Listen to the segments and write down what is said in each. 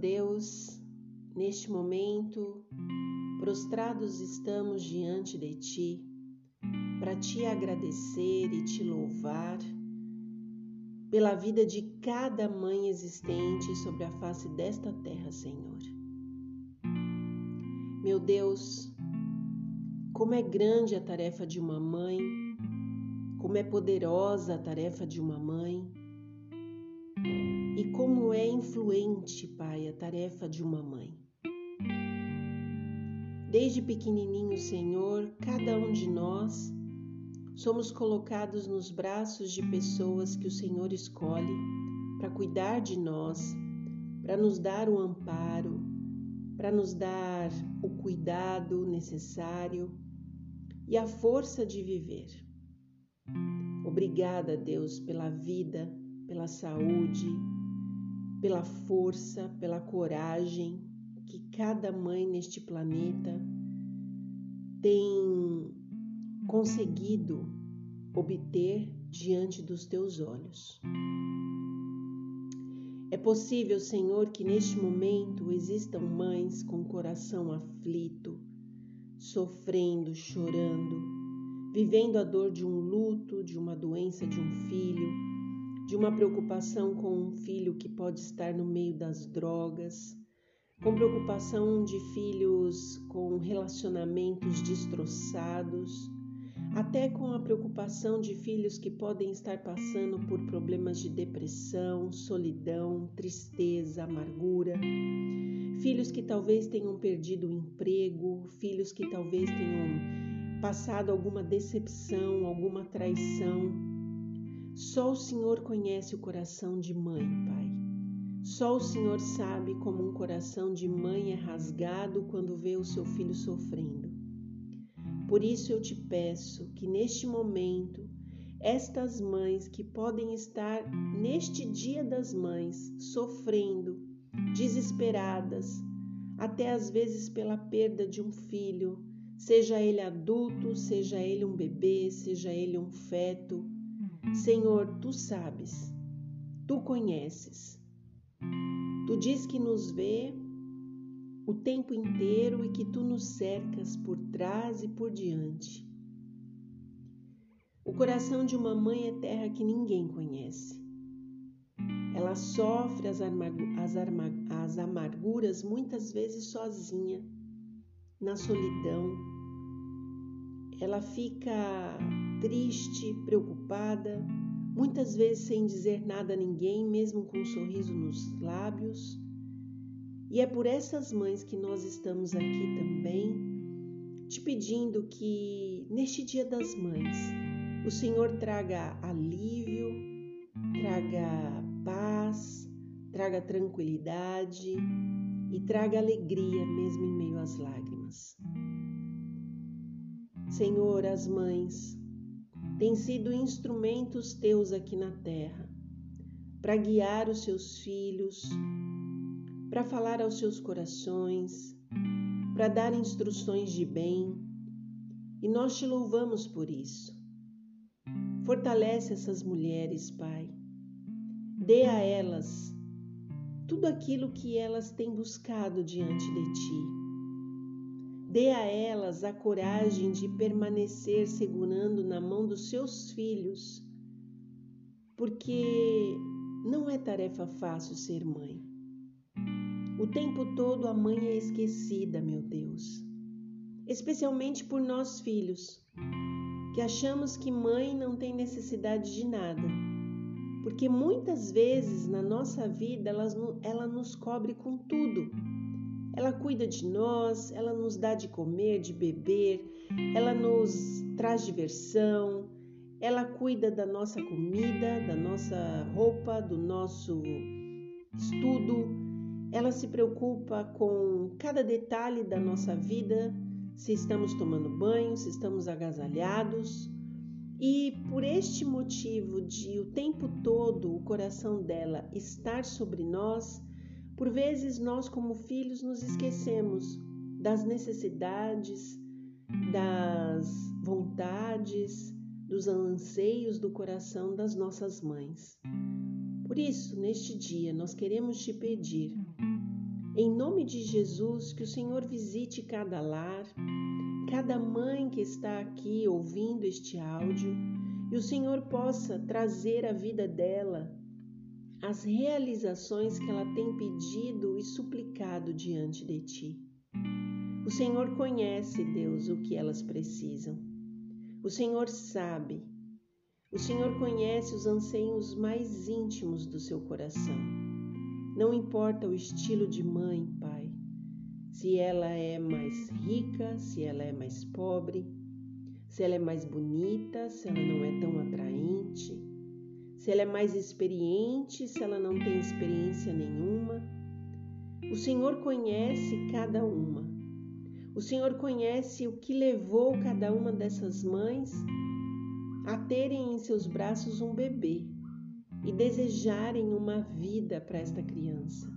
Deus, neste momento, prostrados estamos diante de Ti para te agradecer e te louvar pela vida de cada mãe existente sobre a face desta terra, Senhor. Meu Deus, como é grande a tarefa de uma mãe, como é poderosa a tarefa de uma mãe e como é influente, Pai, a tarefa de uma mãe. Desde pequenininho, Senhor, cada um de nós somos colocados nos braços de pessoas que o Senhor escolhe para cuidar de nós, para nos dar o amparo, para nos dar o cuidado necessário e a força de viver. Obrigada, Deus, pela vida, pela saúde, pela força, pela coragem que cada mãe neste planeta tem conseguido obter diante dos teus olhos. É possível, Senhor, que neste momento existam mães com o coração aflito, sofrendo, chorando, vivendo a dor de um luto, de uma doença de um filho, de uma preocupação com um filho que pode estar no meio das drogas, com preocupação de filhos com relacionamentos destroçados até com a preocupação de filhos que podem estar passando por problemas de depressão, solidão, tristeza, amargura, filhos que talvez tenham perdido o emprego, filhos que talvez tenham passado alguma decepção, alguma traição. Só o Senhor conhece o coração de mãe, Pai. Só o Senhor sabe como um coração de mãe é rasgado quando vê o seu filho sofrendo. Por isso eu te peço que neste momento, estas mães que podem estar neste Dia das Mães sofrendo, desesperadas, até às vezes pela perda de um filho, seja ele adulto, seja ele um bebê, seja ele um feto. Senhor, tu sabes, tu conheces. Tu diz que nos vê o tempo inteiro e que tu nos cercas por trás e por diante. O coração de uma mãe é terra que ninguém conhece. Ela sofre as, as, as amarguras muitas vezes sozinha, na solidão. Ela fica triste, preocupada, muitas vezes sem dizer nada a ninguém, mesmo com um sorriso nos lábios e é por essas mães que nós estamos aqui também, te pedindo que neste Dia das Mães o Senhor traga alívio, traga paz, traga tranquilidade e traga alegria mesmo em meio às lágrimas. Senhor, as mães têm sido instrumentos teus aqui na terra para guiar os seus filhos, para falar aos seus corações, para dar instruções de bem, e nós te louvamos por isso. Fortalece essas mulheres, Pai. Dê a elas tudo aquilo que elas têm buscado diante de Ti. Dê a elas a coragem de permanecer segurando na mão dos seus filhos, porque não é tarefa fácil ser mãe. O tempo todo a mãe é esquecida, meu Deus. Especialmente por nós filhos, que achamos que mãe não tem necessidade de nada. Porque muitas vezes na nossa vida ela, ela nos cobre com tudo. Ela cuida de nós, ela nos dá de comer, de beber, ela nos traz diversão, ela cuida da nossa comida, da nossa roupa, do nosso estudo, ela se preocupa com cada detalhe da nossa vida, se estamos tomando banho, se estamos agasalhados. E por este motivo de o tempo todo o coração dela estar sobre nós, por vezes nós, como filhos, nos esquecemos das necessidades, das vontades, dos anseios do coração das nossas mães. Por isso, neste dia, nós queremos te pedir Em nome de Jesus, que o Senhor visite cada lar, cada mãe que está aqui ouvindo este áudio e o Senhor possa trazer à vida dela as realizações que ela tem pedido e suplicado diante de ti. O Senhor conhece, Deus, o que elas precisam. O Senhor sabe. O Senhor conhece os anseios mais íntimos do seu coração. Não importa o estilo de mãe, Pai, se ela é mais rica, se ela é mais pobre, se ela é mais bonita, se ela não é tão atraente, se ela é mais experiente, se ela não tem experiência nenhuma. O Senhor conhece cada uma. O Senhor conhece o que levou cada uma dessas mães a terem em seus braços um bebê e desejarem uma vida para esta criança.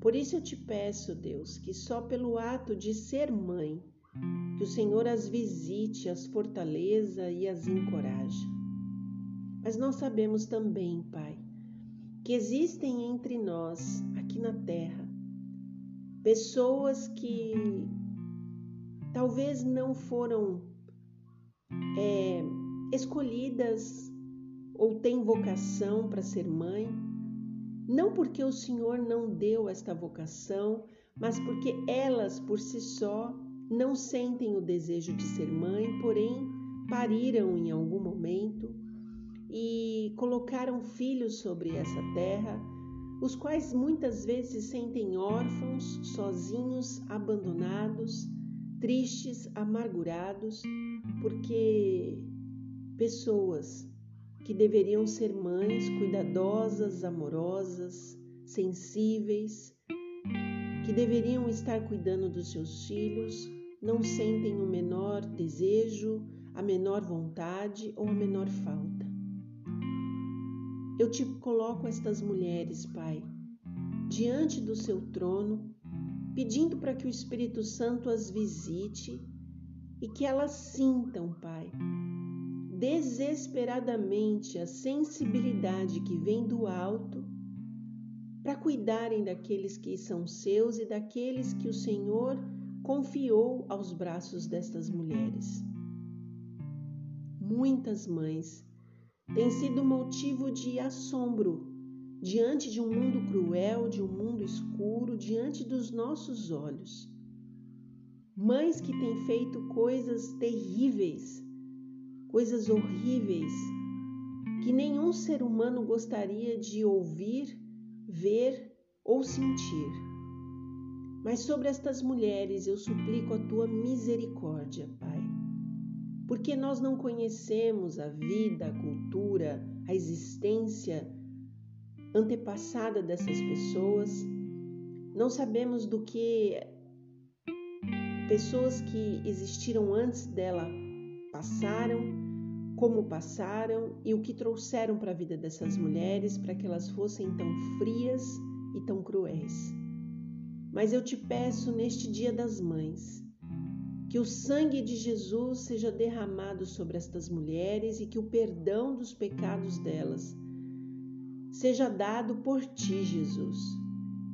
Por isso eu te peço, Deus, que só pelo ato de ser mãe, que o Senhor as visite, as fortaleça e as encoraje. Mas nós sabemos também, Pai, que existem entre nós, aqui na terra, pessoas que talvez não foram é, escolhidas ou têm vocação para ser mãe, não porque o Senhor não deu esta vocação, mas porque elas por si só não sentem o desejo de ser mãe, porém pariram em algum momento e colocaram filhos sobre essa terra, os quais muitas vezes se sentem órfãos, sozinhos, abandonados, tristes, amargurados, porque pessoas que deveriam ser mães cuidadosas, amorosas, sensíveis, que deveriam estar cuidando dos seus filhos, não sentem o menor desejo, a menor vontade ou a menor falta. Eu te coloco estas mulheres, Pai, diante do seu trono, pedindo para que o Espírito Santo as visite e que elas sintam, Pai, desesperadamente a sensibilidade que vem do alto para cuidarem daqueles que são seus e daqueles que o Senhor confiou aos braços destas mulheres. Muitas mães têm sido motivo de assombro diante de um mundo cruel, de um mundo escuro, diante dos nossos olhos. Mães que têm feito coisas terríveis, coisas horríveis, que nenhum ser humano gostaria de ouvir, ver ou sentir. Mas sobre estas mulheres eu suplico a tua misericórdia, Pai. Porque nós não conhecemos a vida, a cultura, a existência antepassada dessas pessoas, não sabemos do que pessoas que existiram antes dela passaram, como passaram e o que trouxeram para a vida dessas mulheres para que elas fossem tão frias e tão cruéis. Mas eu te peço neste Dia das Mães que o sangue de Jesus seja derramado sobre estas mulheres e que o perdão dos pecados delas seja dado por ti, Jesus.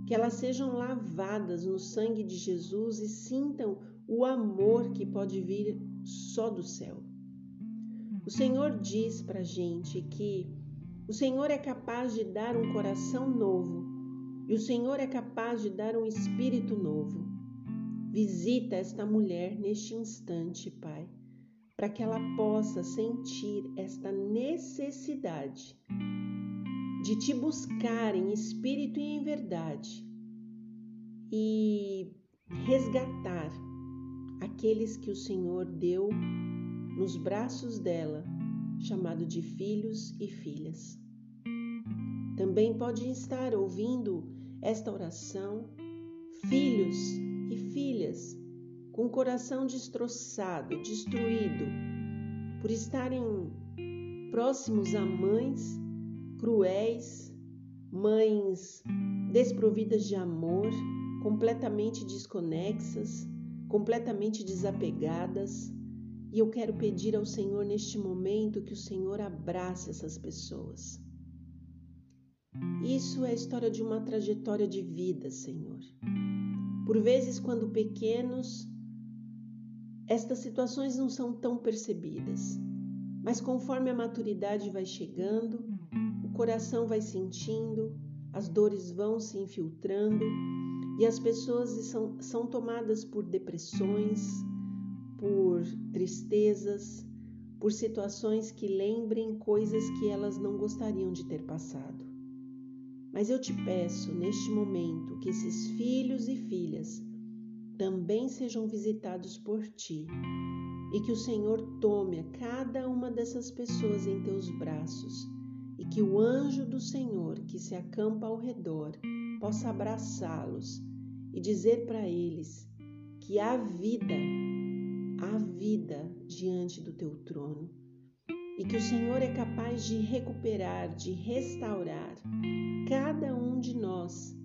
Que elas sejam lavadas no sangue de Jesus e sintam o amor que pode vir só do céu. O Senhor diz para gente que o Senhor é capaz de dar um coração novo e o Senhor é capaz de dar um espírito novo. Visita esta mulher neste instante, Pai, para que ela possa sentir esta necessidade de te buscar em espírito e em verdade e resgatar aqueles que o Senhor deu nos braços dela, chamado de filhos e filhas. Também pode estar ouvindo esta oração filhos filhas com o coração destroçado, destruído, por estarem próximos a mães cruéis, mães desprovidas de amor, completamente desconexas, completamente desapegadas. E eu quero pedir ao Senhor neste momento que o Senhor abrace essas pessoas Isso é a história de uma trajetória de vida, Senhor. Por vezes, quando pequenos, estas situações não são tão percebidas, mas conforme a maturidade vai chegando, o coração vai sentindo, as dores vão se infiltrando e as pessoas são, são tomadas por depressões, por tristezas, por situações que lembrem coisas que elas não gostariam de ter passado. Mas eu te peço neste momento que esses filhos e filhas também sejam visitados por ti e que o Senhor tome a cada uma dessas pessoas em teus braços e que o anjo do Senhor que se acampa ao redor possa abraçá-los e dizer para eles que há vida a vida diante do teu trono e que o Senhor é capaz de recuperar, de restaurar cada um de nós,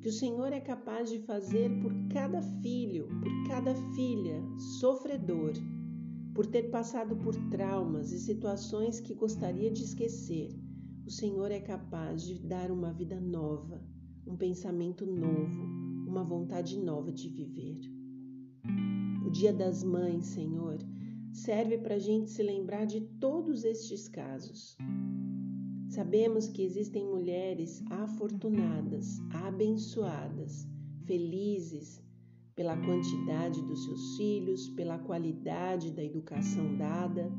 que o Senhor é capaz de fazer por cada filho, por cada filha sofredor, por ter passado por traumas e situações que gostaria de esquecer. O Senhor é capaz de dar uma vida nova, um pensamento novo, uma vontade nova de viver. O Dia das Mães, Senhor, serve para a gente se lembrar de todos estes casos. Sabemos que existem mulheres afortunadas, abençoadas, felizes pela quantidade dos seus filhos, pela qualidade da educação dada,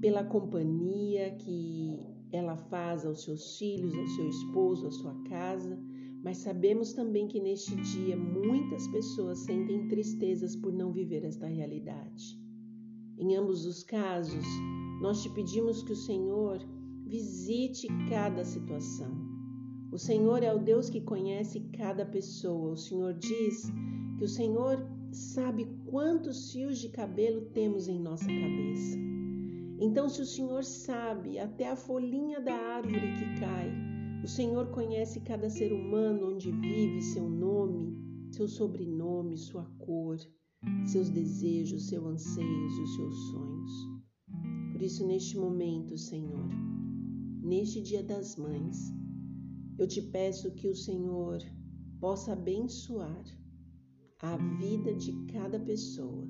pela companhia que ela faz aos seus filhos, ao seu esposo, à sua casa mas sabemos também que neste dia muitas pessoas sentem tristezas por não viver esta realidade. Em ambos os casos, nós te pedimos que o Senhor visite cada situação. O Senhor é o Deus que conhece cada pessoa. O Senhor diz que o Senhor sabe quantos fios de cabelo temos em nossa cabeça. Então, se o Senhor sabe até a folhinha da árvore que cai, o Senhor conhece cada ser humano onde vive, seu nome, seu sobrenome, sua cor, seus desejos, seus anseios e os seus sonhos. Por isso, neste momento, Senhor, neste Dia das Mães, eu te peço que o Senhor possa abençoar a vida de cada pessoa,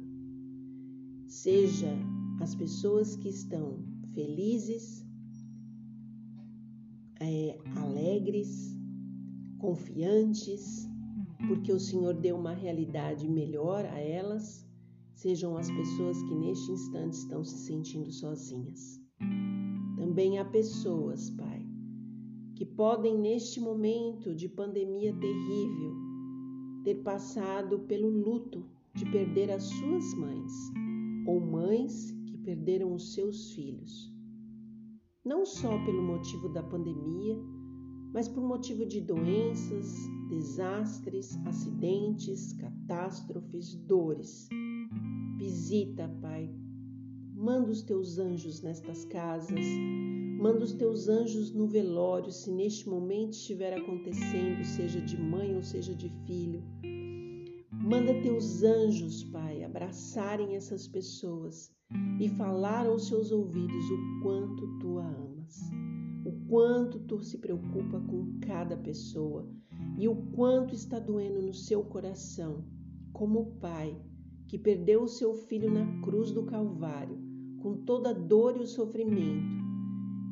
seja as pessoas que estão felizes, é, alegres, confiantes, porque o Senhor deu uma realidade melhor a elas, sejam as pessoas que neste instante estão se sentindo sozinhas. Também há pessoas, Pai, que podem neste momento de pandemia terrível ter passado pelo luto de perder as suas mães, ou mães que perderam os seus filhos não só pelo motivo da pandemia, mas por motivo de doenças, desastres, acidentes, catástrofes, dores. Visita, Pai. Manda os teus anjos nestas casas. Manda os teus anjos no velório, se neste momento estiver acontecendo, seja de mãe ou seja de filho. Manda teus anjos, Pai, abraçarem essas pessoas e falar aos seus ouvidos o quanto tu a amas, o quanto tu se preocupa com cada pessoa e o quanto está doendo no seu coração, como o pai que perdeu o seu filho na cruz do Calvário, com toda a dor e o sofrimento.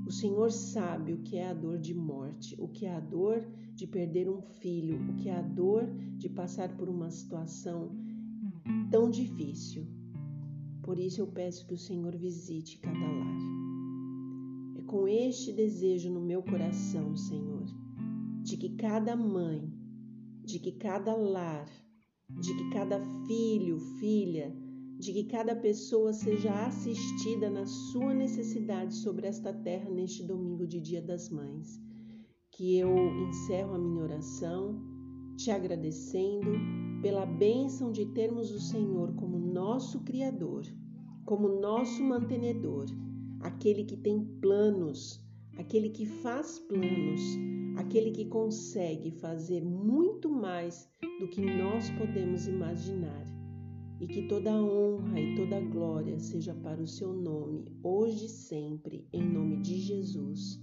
O Senhor sabe o que é a dor de morte, o que é a dor de perder um filho, o que é a dor de passar por uma situação tão difícil. Por isso eu peço que o Senhor visite cada lar. Com este desejo no meu coração, Senhor, de que cada mãe, de que cada lar, de que cada filho, filha, de que cada pessoa seja assistida na sua necessidade sobre esta terra neste domingo de Dia das Mães. Que eu encerro a minha oração te agradecendo pela bênção de termos o Senhor como nosso Criador, como nosso mantenedor, aquele que tem planos, aquele que faz planos, aquele que consegue fazer muito mais do que nós podemos imaginar. E que toda honra e toda glória seja para o seu nome, hoje e sempre, em nome de Jesus.